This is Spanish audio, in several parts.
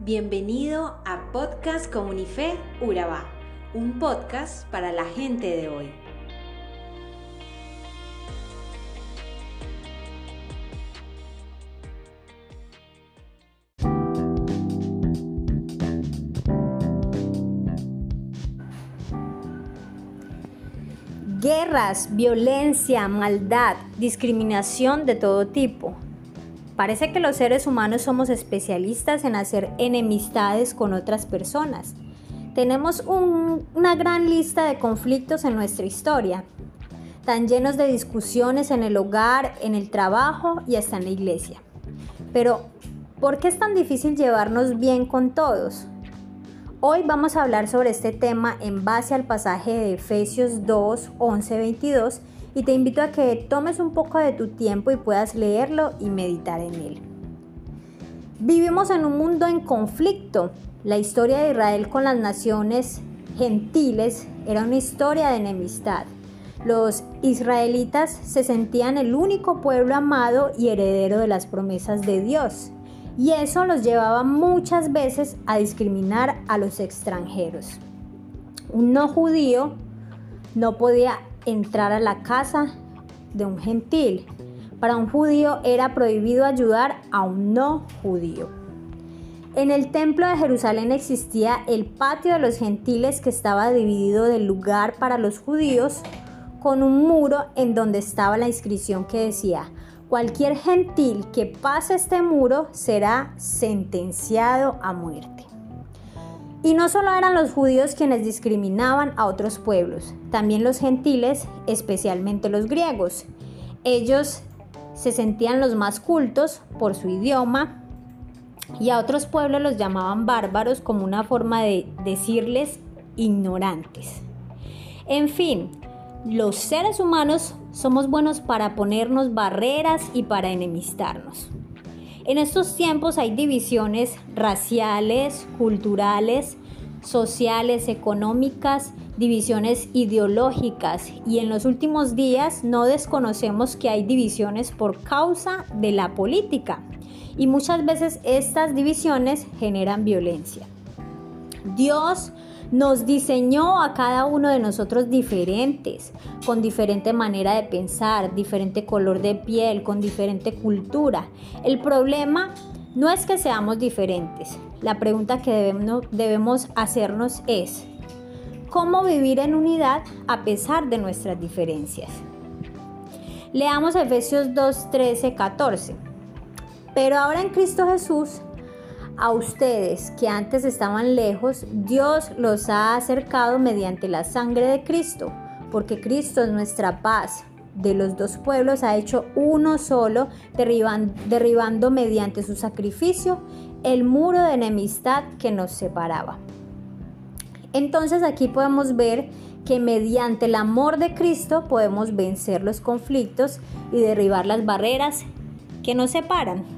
Bienvenido a Podcast Comunife Urabá, un podcast para la gente de hoy. Guerras, violencia, maldad, discriminación de todo tipo. Parece que los seres humanos somos especialistas en hacer enemistades con otras personas. Tenemos una gran lista de conflictos en nuestra historia, tan llenos de discusiones en el hogar, en el trabajo y hasta en la iglesia. Pero, ¿por qué es tan difícil llevarnos bien con todos? Hoy vamos a hablar sobre este tema en base al pasaje de Efesios 2, 11, 22 y te invito a que tomes un poco de tu tiempo y puedas leerlo y meditar en él. Vivimos en un mundo en conflicto. La historia de Israel con las naciones gentiles era una historia de enemistad. Los israelitas se sentían el único pueblo amado y heredero de las promesas de Dios y eso los llevaba muchas veces a discriminar a los extranjeros. Un no judío no podía entrar a la casa de un gentil. Para un judío era prohibido ayudar a un no judío. En el templo de Jerusalén existía el patio de los gentiles que estaba dividido del lugar para los judíos con un muro en donde estaba la inscripción que decía Cualquier gentil que pase este muro será sentenciado a muerte. Y no solo eran los judíos quienes discriminaban a otros pueblos, también los gentiles, especialmente los griegos. Ellos se sentían los más cultos por su idioma y a otros pueblos los llamaban bárbaros como una forma de decirles ignorantes. En fin, los seres humanos somos buenos para ponernos barreras y para enemistarnos. En estos tiempos hay divisiones raciales, culturales, sociales, económicas, divisiones ideológicas y en los últimos días no desconocemos que hay divisiones por causa de la política y muchas veces estas divisiones generan violencia. Dios nos diseñó a cada uno de nosotros diferentes, con diferente manera de pensar, diferente color de piel, con diferente cultura. El problema no es que seamos diferentes. La pregunta que debemos, hacernos es, ¿cómo vivir en unidad a pesar de nuestras diferencias? Leamos Efesios 2, 13, 14. Pero ahora en Cristo Jesús, a ustedes que antes estaban lejos, Dios los ha acercado mediante la sangre de Cristo, porque Cristo es nuestra paz. De los dos pueblos ha hecho uno solo, derribando, mediante su sacrificio el muro de enemistad que nos separaba. Entonces aquí podemos ver que mediante el amor de Cristo podemos vencer los conflictos y derribar las barreras que nos separan.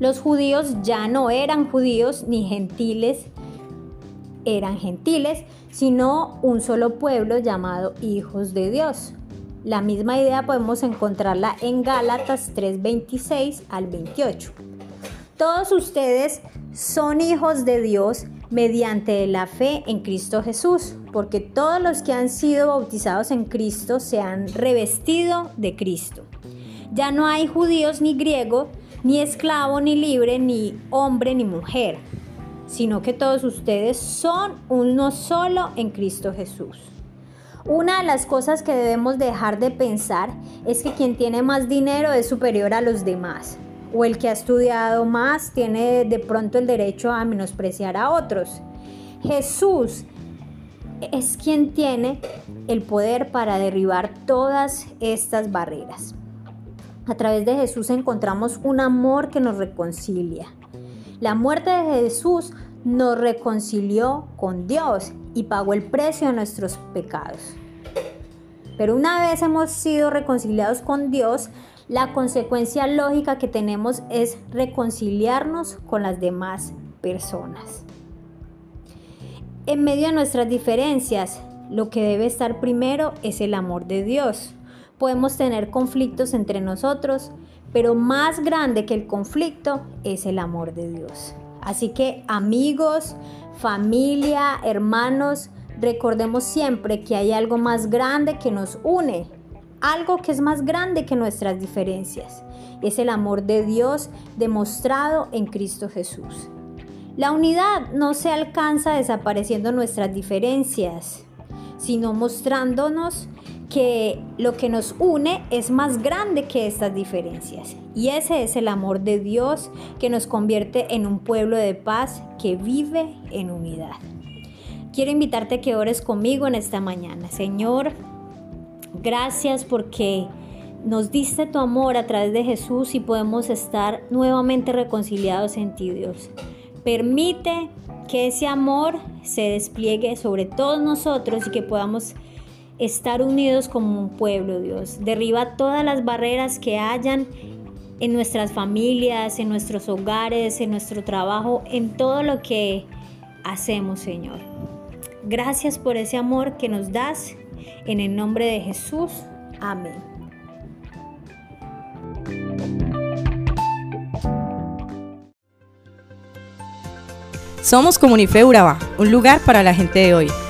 Los judíos ya no eran judíos ni gentiles, eran gentiles, sino un solo pueblo llamado hijos de Dios. La misma idea podemos encontrarla en Gálatas 3:26 al 28. Todos ustedes son hijos de Dios mediante la fe en Cristo Jesús, porque todos los que han sido bautizados en Cristo se han revestido de Cristo. Ya no hay judíos ni griegos, ni esclavo, ni libre, ni hombre, ni mujer, sino que todos ustedes son uno solo en Cristo Jesús. Una de las cosas que debemos dejar de pensar es que quien tiene más dinero es superior a los demás, o el que ha estudiado más tiene de pronto el derecho a menospreciar a otros. Jesús es quien tiene el poder para derribar todas estas barreras. A través de Jesús encontramos un amor que nos reconcilia. La muerte de Jesús nos reconcilió con Dios y pagó el precio de nuestros pecados. Pero una vez hemos sido reconciliados con Dios, la consecuencia lógica que tenemos es reconciliarnos con las demás personas. En medio de nuestras diferencias, lo que debe estar primero es el amor de Dios podemos tener conflictos entre nosotros, pero más grande que el conflicto es el amor de Dios. Así que amigos, familia, hermanos, recordemos siempre que hay algo más grande que nos une, algo que es más grande que nuestras diferencias. Es el amor de Dios demostrado en Cristo Jesús. La unidad no se alcanza desapareciendo nuestras diferencias, sino mostrándonos que lo que nos une es más grande que estas diferencias. Y ese es el amor de Dios que nos convierte en un pueblo de paz que vive en unidad. Quiero invitarte a que ores conmigo en esta mañana. Señor, gracias porque nos diste tu amor a través de Jesús y podemos estar nuevamente reconciliados en ti, Dios. Permite que ese amor se despliegue sobre todos nosotros y que podamos estar unidos como un pueblo, Dios. Derriba todas las barreras que hayan en nuestras familias, en nuestros hogares, en nuestro trabajo, en todo lo que hacemos, Señor. Gracias por ese amor que nos das. En el nombre de Jesús. Amén. Somos Comunife Urabá, un lugar para la gente de hoy.